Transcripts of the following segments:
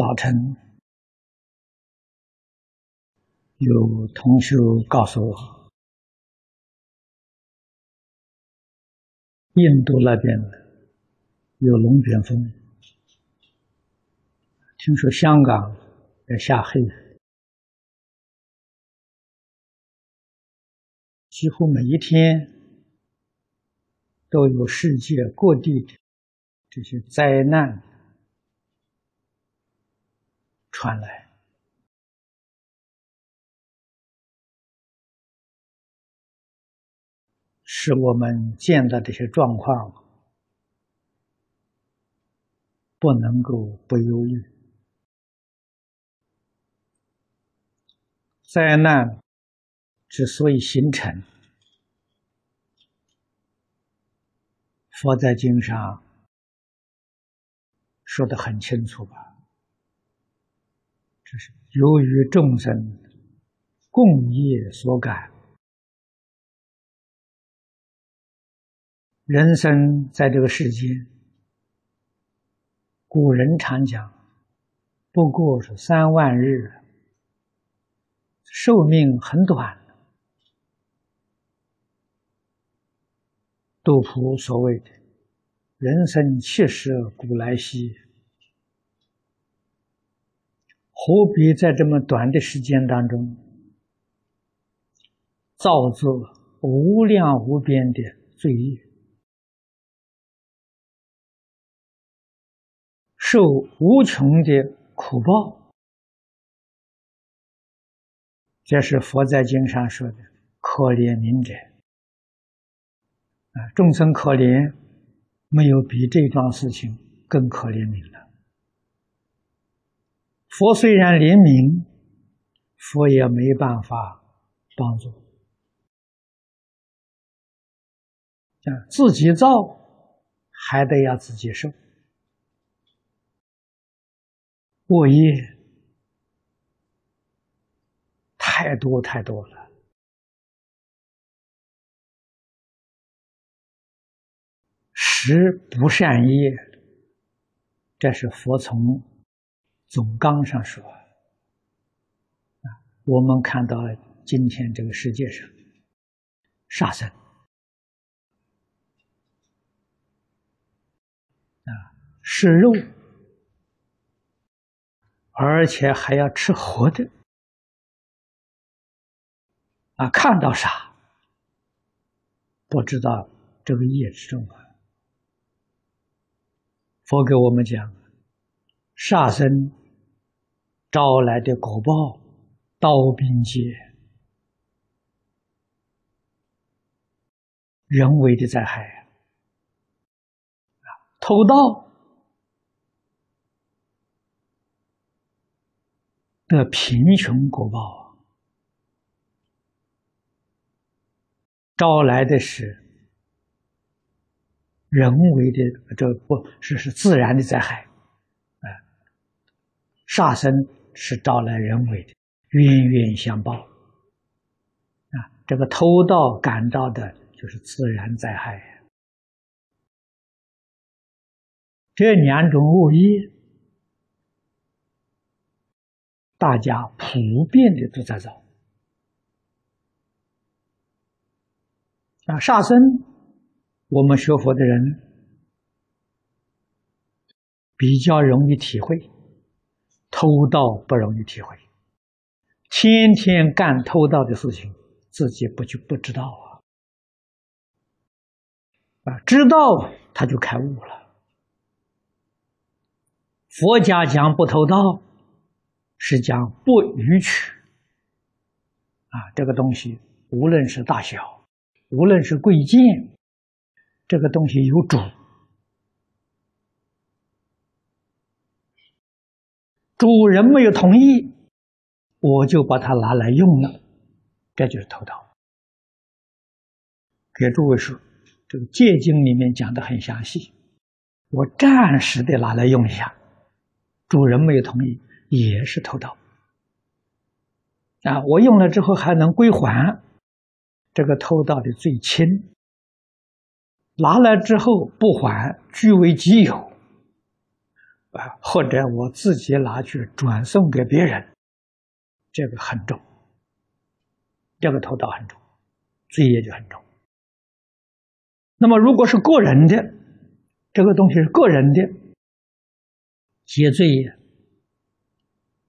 早晨有同学告诉我，印度那边有龙卷风，听说香港要下黑雨，几乎每一天都有世界各地的这些灾难。传来，使我们见到这些状况不能够不忧虑。灾难之所以形成，佛在经上说的很清楚吧？这是由于众生共业所感，人生在这个世间，古人常讲，不过是三万日，寿命很短。杜甫所谓的“人生七十古来稀”。何必在这么短的时间当中造作无量无边的罪业，受无穷的苦报？这是佛在经上说的“可怜悯者”。啊，众生可怜，没有比这桩事情更可怜悯了。佛虽然怜悯，佛也没办法帮助。啊，自己造还得要自己受，过业太多太多了，十不善业，这是佛从。总纲上说，啊，我们看到今天这个世界上，杀生，啊，吃肉，而且还要吃活的，啊，看到啥，不知道这个业之重啊。佛给我们讲，杀生。招来的果报，刀兵劫，人为的灾害啊！偷盗的贫穷果报，招来的是人为的，这不是是自然的灾害，啊，杀生。是招来人为的冤冤相报啊！这个偷盗感到的就是自然灾害。这两种恶业，大家普遍的都在造啊！杀生，我们学佛的人比较容易体会。偷盗不容易体会，天天干偷盗的事情，自己不就不知道啊？啊，知道他就开悟了。佛家讲不偷盗，是讲不逾取。啊，这个东西无论是大小，无论是贵贱，这个东西有主。主人没有同意，我就把它拿来用了，这就是偷盗。给诸位说，这个《戒经》里面讲的很详细。我暂时的拿来用一下，主人没有同意，也是偷盗。啊，我用了之后还能归还，这个偷盗的最轻。拿来之后不还，据为己有，啊，或者我自己拿去转送给别人，这个很重，这个头道很重，罪业就很重。那么，如果是个人的，这个东西是个人的，结罪业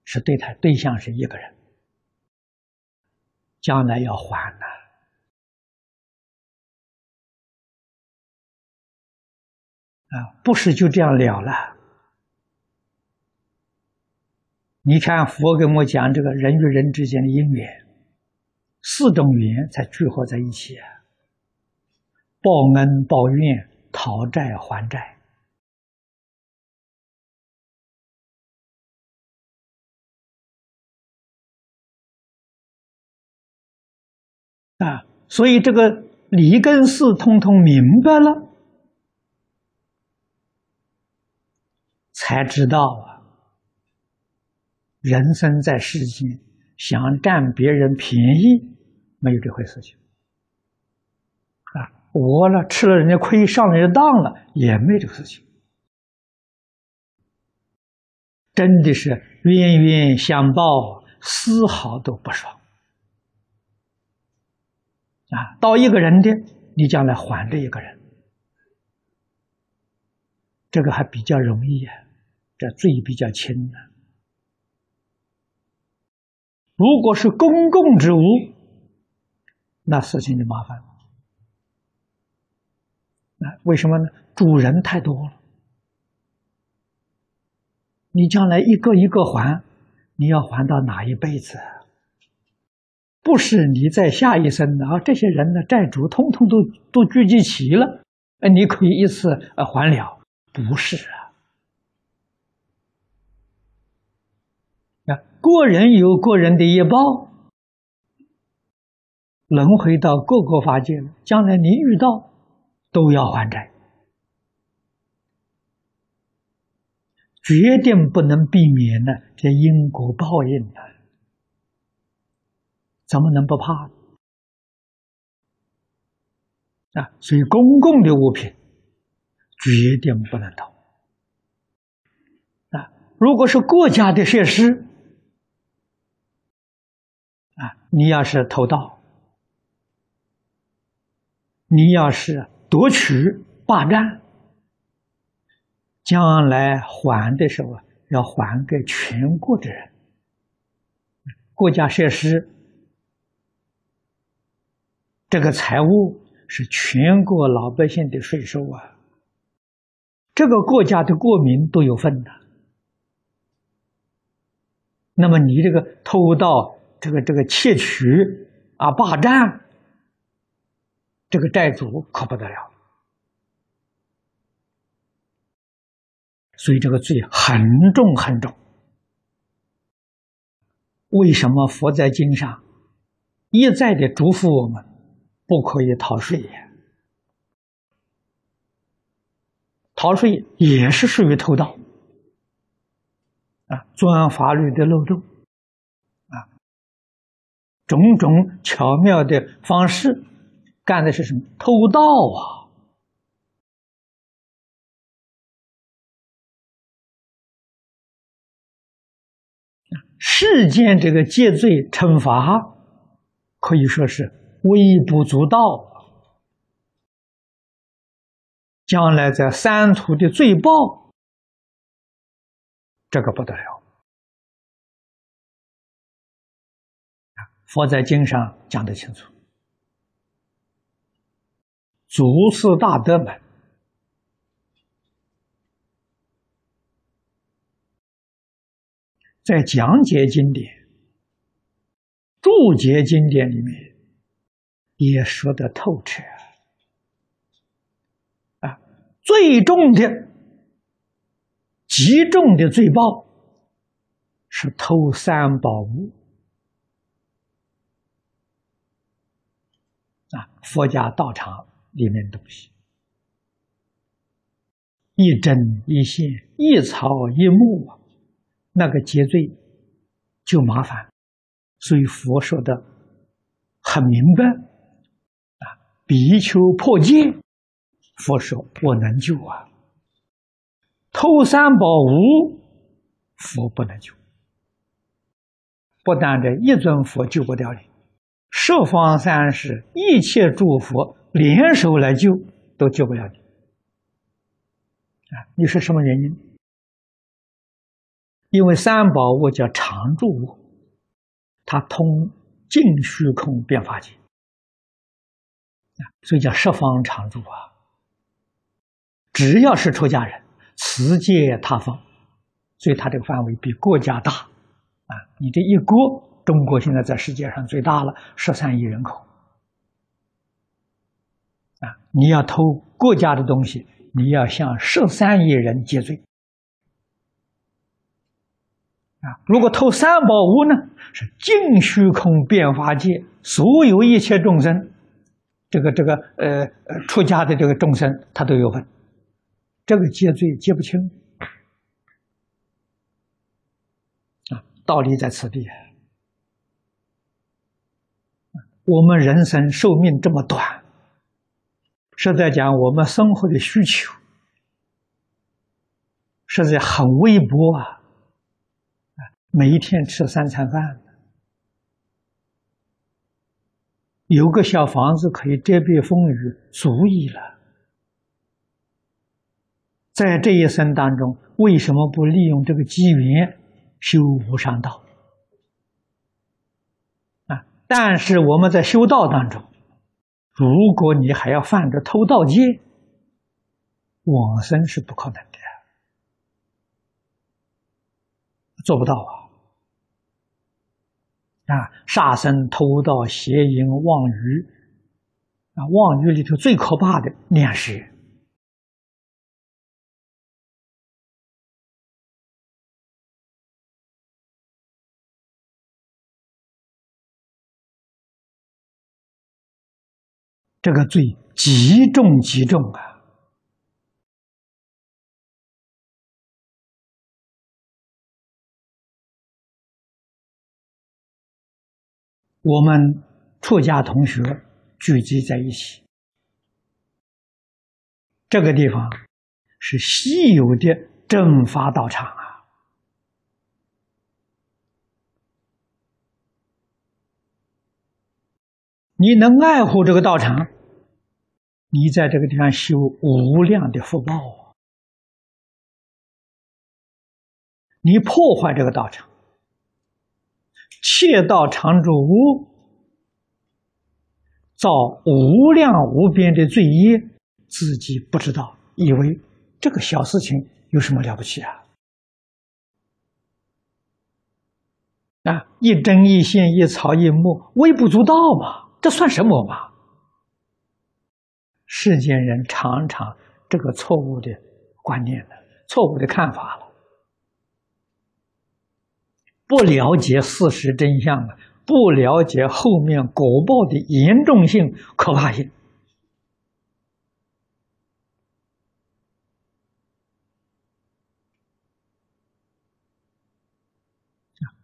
是对他对象是一个人，将来要还的啊，不是就这样了了。你看，佛跟我讲这个人与人之间的因缘，四种缘才聚合在一起啊。报恩、报怨、讨债还债啊，所以这个理根事通通明白了，才知道啊。人生在世间，想占别人便宜，没有这回事情啊！我了吃了人家亏，上了人家当了，也没这个事情。真的是冤冤相报，丝毫都不爽啊！到一个人的，你将来还这一个人，这个还比较容易啊，这罪比较轻的。如果是公共之物，那事情就麻烦了。那为什么呢？主人太多了，你将来一个一个还，你要还到哪一辈子？不是你在下一生的啊！这些人的债主通通都都聚集齐了，哎，你可以一次呃还了？不是啊。啊个人有个人的业报，轮回到各个法界。将来你遇到，都要还债，决定不能避免的。这因果报应的，怎么能不怕呢啊？所以公共的物品，决定不能偷啊！如果是国家的设施，啊，你要是偷盗，你要是夺取、霸占，将来还的时候，要还给全国的人。国家设施这个财物是全国老百姓的税收啊，这个国家的国民都有份的。那么你这个偷盗，这个这个窃取啊，霸占，这个债主可不得了，所以这个罪很重很重。为什么佛在经上一再的嘱咐我们不可以逃税？逃税也是属于偷盗啊，钻法律的漏洞。种种巧妙的方式，干的是什么？偷盗啊！世间这个戒罪惩罚，可以说是微不足道。将来在三途的罪报，这个不得了。佛在经上讲得清楚，祖师大德们在讲解经典、注解经典里面也说得透彻啊，最重的、极重的罪报是偷三宝物。啊，佛家道场里面东西，一针一线、一草一木，那个结罪就麻烦。所以佛说的很明白啊，比丘破戒，佛说我能救啊。偷三宝无佛不能救，不但这一尊佛救不掉你，十方三世一切诸佛联手来救，都救不了你。啊，你是什么原因？因为三宝物叫常住物，它通尽虚空变法界，啊，所以叫十方常住啊。只要是出家人，持戒他方，所以它这个范围比国家大，啊，你这一国，中国现在在世界上最大了，十三亿人口，啊，你要偷国家的东西，你要向十三亿人结罪。啊，如果偷三宝物呢？是净虚空变法界所有一切众生，这个这个呃呃出家的这个众生，他都有份，这个戒罪戒不清。啊，道理在此地。我们人生寿命这么短，是在讲我们生活的需求，实在很微薄啊。每一天吃三餐饭，有个小房子可以遮蔽风雨，足矣了。在这一生当中，为什么不利用这个机缘修无上道？但是我们在修道当中，如果你还要犯着偷盗戒，往生是不可能的，做不到啊。啊，杀生、偷盗、邪淫、妄语，啊，妄语里头最可怕的念食，这个罪极重极重啊！我们出家同学聚集在一起，这个地方是稀有的正法道场啊！你能爱护这个道场，你在这个地方修无量的福报啊！你破坏这个道场。窃盗常住屋，造无量无边的罪业，自己不知道，以为这个小事情有什么了不起啊？啊，一针一线，一草一木，微不足道嘛，这算什么嘛？世间人常常这个错误的观念的，错误的看法了。不了解事实真相了，不了解后面果报的严重性、可怕性。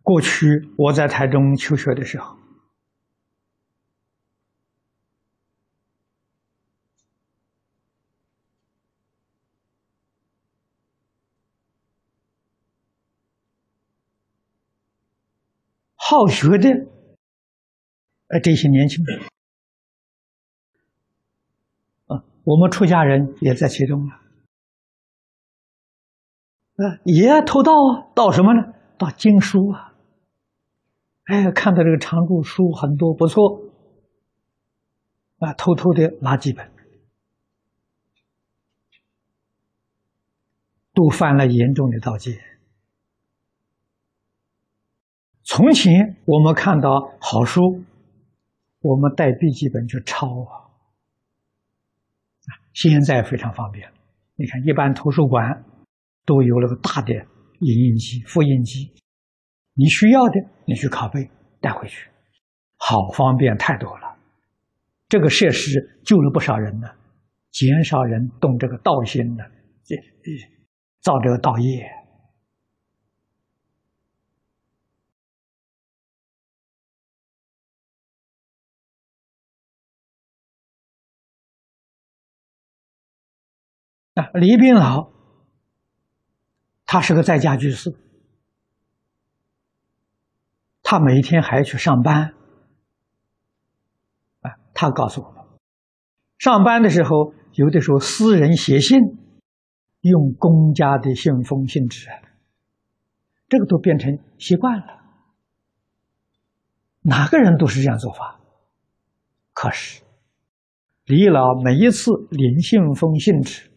过去我在台中求学的时候。好学的，呃，这些年轻人，啊，我们出家人也在其中啊，啊，也偷盗啊，盗什么呢？盗经书啊，哎，看到这个常住书很多不错，啊，偷偷的拿几本，都犯了严重的盗窃。从前我们看到好书，我们带笔记本去抄啊。现在非常方便，你看一般图书馆都有那个大的影印机、复印机，你需要的你去拷贝带回去，好方便太多了。这个设施救了不少人呢，减少人动这个盗心的，这造这个盗业。啊李炳老他是个在家居士，他每天还去上班。啊，他告诉我们，上班的时候有的时候私人写信，用公家的信封信纸，这个都变成习惯了。哪个人都是这样做法。可是，李老每一次领信封信纸，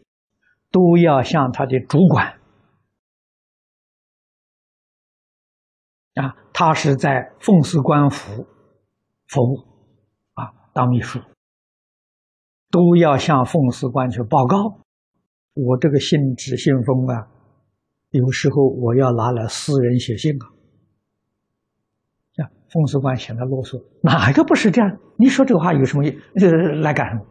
都要向他的主管。啊，他是在奉祀官府服务，啊，当秘书，都要向奉祀官去报告。我这个信纸信封啊，有时候我要拿来私人写信啊。啊，奉祀官显得啰嗦，哪个不是这样？你说这个话有什么呃来干什么？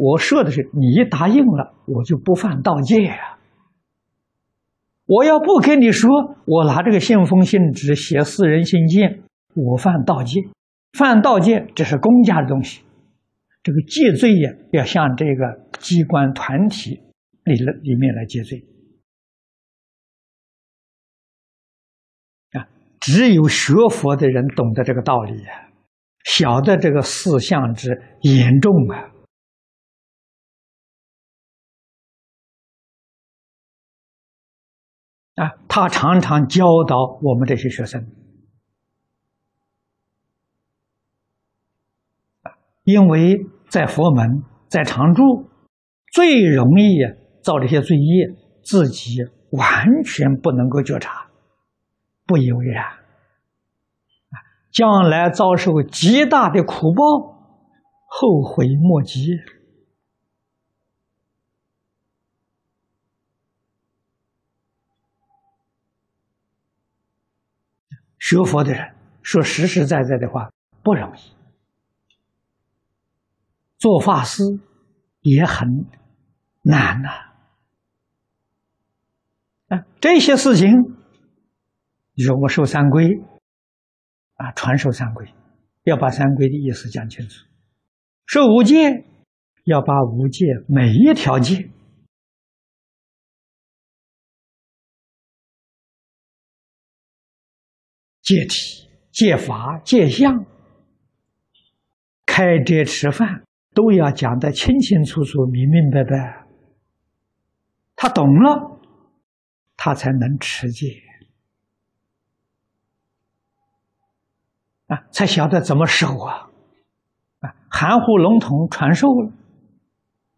我说的是，你一答应了，我就不犯盗戒呀。我要不跟你说，我拿这个信封信纸写私人信件，我犯盗戒。犯盗戒，这是公家的东西，这个戒罪呀，要向这个机关团体里里面来戒罪。啊，只有学佛的人懂得这个道理呀，晓得这个四项之严重啊。啊，他常常教导我们这些学生，因为在佛门在常住，最容易造这些罪业，自己完全不能够觉察，不以为然，将来遭受极大的苦报，后悔莫及。学佛的人说实实在在的话不容易，做法师也很难呐。啊，这些事情，你说我受三规，啊，传授三规，要把三规的意思讲清楚；受五戒，要把五戒每一条戒。戒体、戒法、戒相，开斋吃饭都要讲得清清楚楚、明明白白。他懂了，他才能持戒啊，才晓得怎么守啊！啊，含糊笼统传授了，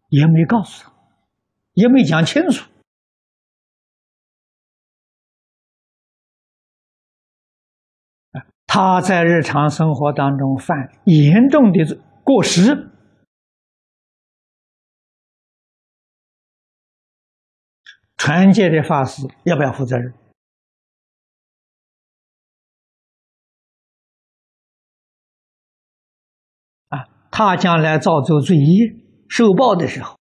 也没告诉他，也没讲清楚。他在日常生活当中犯严重的过失，传戒的法师要不要负责任？啊，他将来造作罪业受报的时候，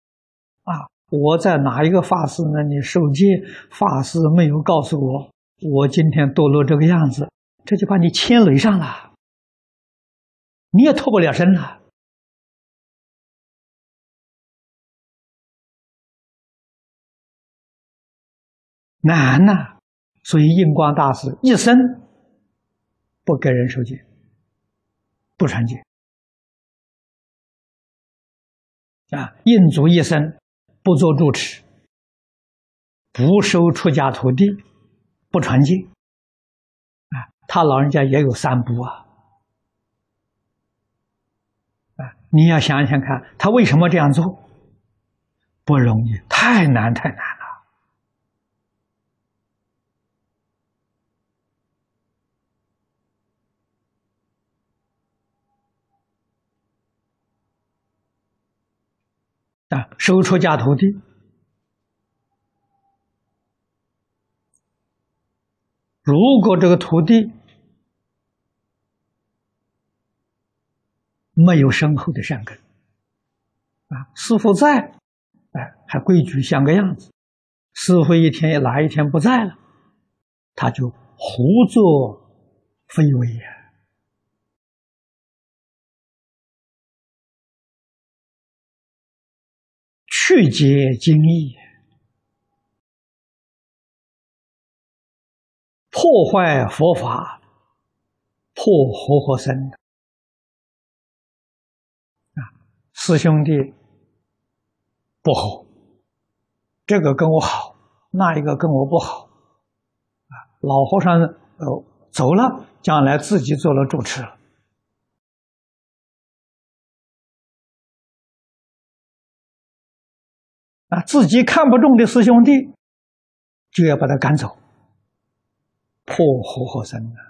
啊，我在哪一个法师那里受戒，法师没有告诉我，我今天堕落这个样子。这就把你牵累上了，你也脱不了身了，难呐！所以印光大师一生不给人受戒，不传戒啊！印祖一生不做住持，不收出家徒弟，不传戒。他老人家也有三不啊，啊！你要想想看，他为什么这样做？不容易，太难太难了。啊，收出家徒弟，如果这个徒弟。没有深厚的善根，啊，师傅在，哎，还规矩像个样子。师傅一天哪一天不在了，他就胡作非为呀，去解经义，破坏佛法，破活活生师兄弟不好，这个跟我好，那一个跟我不好啊！老和尚呃走了，将来自己做了主持了。啊，自己看不中的师兄弟，就要把他赶走，破活活生的。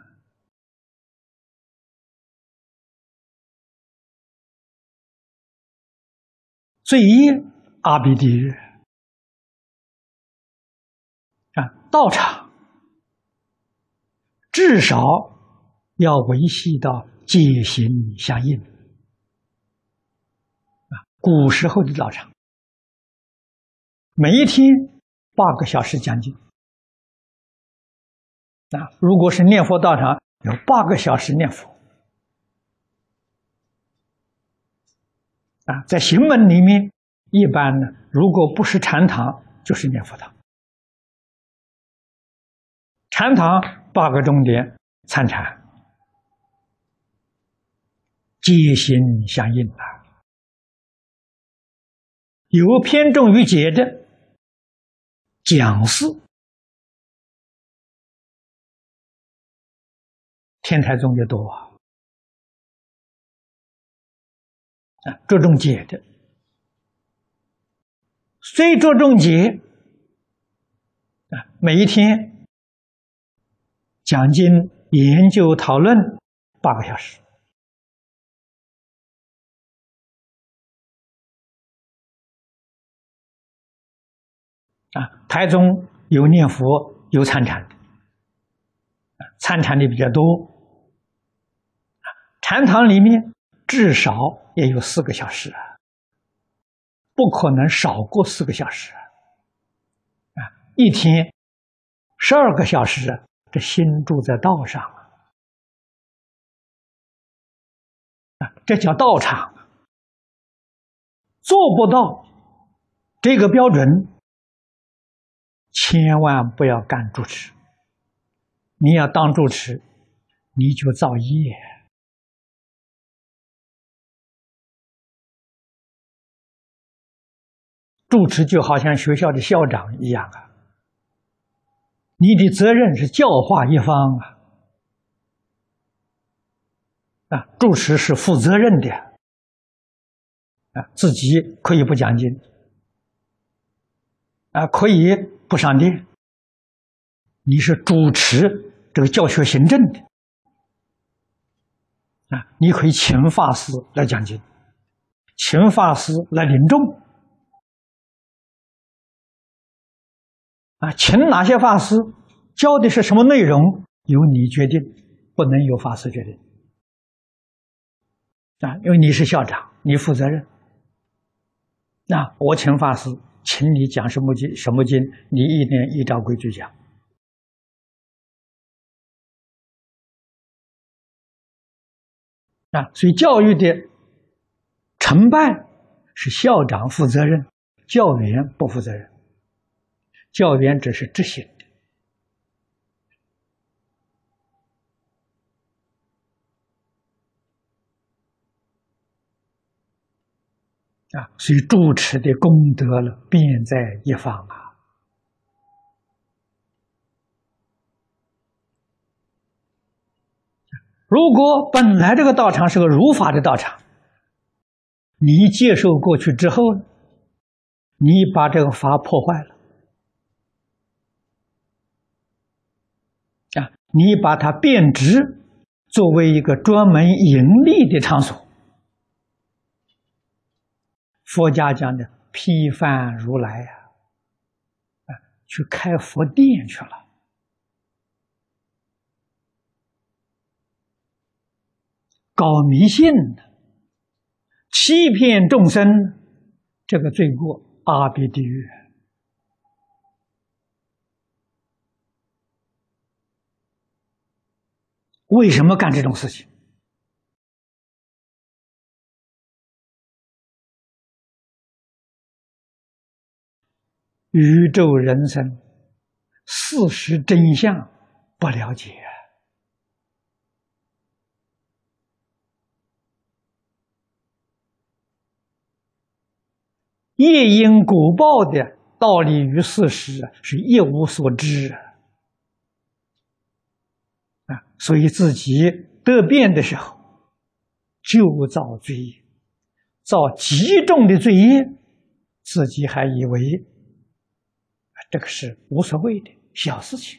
罪业阿鼻地狱啊，道场至少要维系到戒行相应啊。古时候的道场。每一天八个小时讲经啊！如果是念佛道场，有八个小时念佛啊。在行门里面，一般呢，如果不是禅堂，就是念佛堂。禅堂八个重点参禅，皆心相应啊。有偏重于解的。讲师，天台宗也多啊，啊，着重解的，虽着重解，啊，每一天讲经、研究、讨论八个小时。啊，台中有念佛有参禅的，参禅的比较多。禅堂里面至少也有四个小时啊，不可能少过四个小时啊。一天十二个小时，这心住在道上啊，这叫道场。做不到这个标准。千万不要干主持，你要当主持，你就造业。主持就好像学校的校长一样啊，你的责任是教化一方啊，啊，主持是负责任的，啊，自己可以不讲经。啊，可以不上殿。你是主持这个教学行政的啊，你可以请法师来讲经，请法师来领众啊，请哪些法师教的是什么内容，由你决定，不能由法师决定啊，因为你是校长，你负责任。那我请法师。请你讲什么经？什么经？你一定依照规矩讲啊！所以教育的成败是校长负责任，教员不负责任，教员只是执行。啊，所以主持的功德了，便在一方啊。如果本来这个道场是个如法的道场，你接受过去之后，你把这个法破坏了啊，你把它变质，作为一个专门盈利的场所。佛家讲的批判如来呀，啊，去开佛殿去了，搞迷信的，欺骗众生，这个罪过阿鼻地狱。为什么干这种事情？宇宙人生，事实真相不了解。夜因果报的道理与事实是一无所知啊，所以自己得变的时候，就造罪业，造极重的罪业，自己还以为这个是无所谓的小事情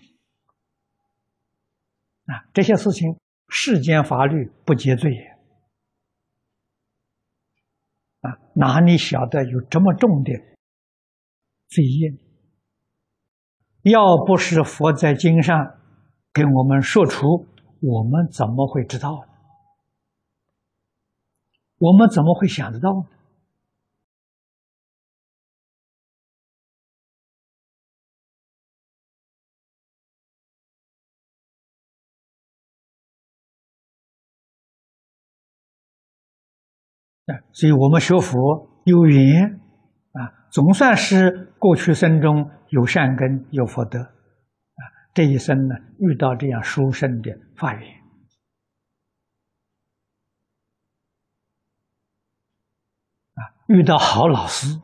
啊，这些事情世间法律不结罪。啊，哪里晓得有这么重的罪业？要不是佛在经上给我们说出，我们怎么会知道呢？我们怎么会想得到呢？所以我们学佛有缘啊，总算是过去生中有善根有福德，这一生呢遇到这样殊胜的法缘啊，遇到好老师，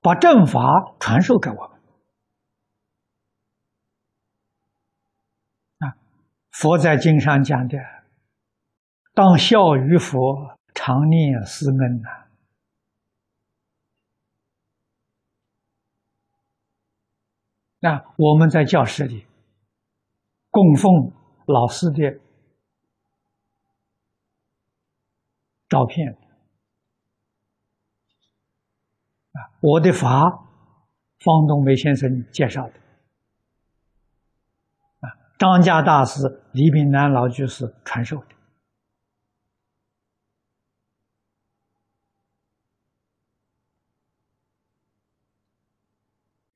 把正法传授给我们，佛在经上讲的。当孝于佛，常念思恩呐。那我们在教室里供奉老师的照片啊，我的法，方东梅先生介绍的啊，张家大师、李炳南老居士传授的。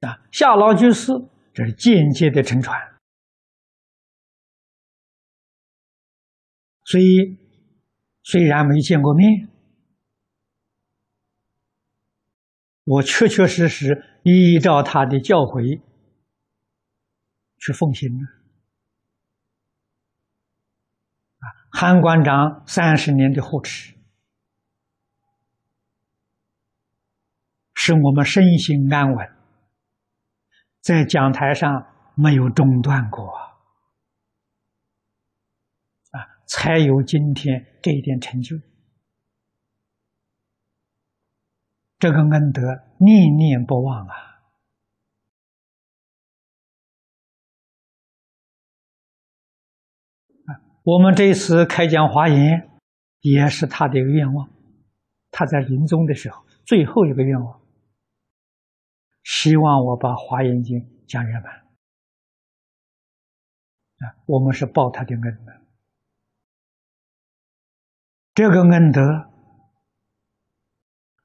啊，夏老居士这是间接的乘传，所以虽然没见过面，我确确实实依照他的教诲去奉行了。啊，韩馆长三十年的护持，使我们身心安稳。在讲台上没有中断过啊，才有今天这一点成就。这个恩德念念不忘啊！我们这次开讲华严，也是他的一个愿望。他在临终的时候，最后一个愿望。希望我把《华严经》讲圆满啊！我们是报他的恩的，这个恩德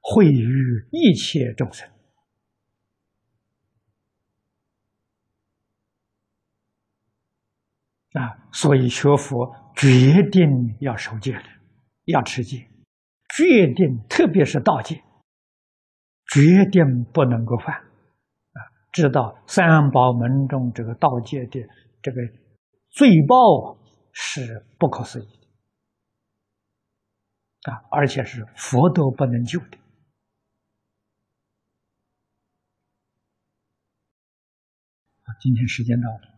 惠于一切众生啊！所以学佛决定要守戒的，要持戒，决定特别是道戒，决定不能够犯。知道三宝门中这个道界的这个罪报是不可思议的啊，而且是佛都不能救的。今天时间到了。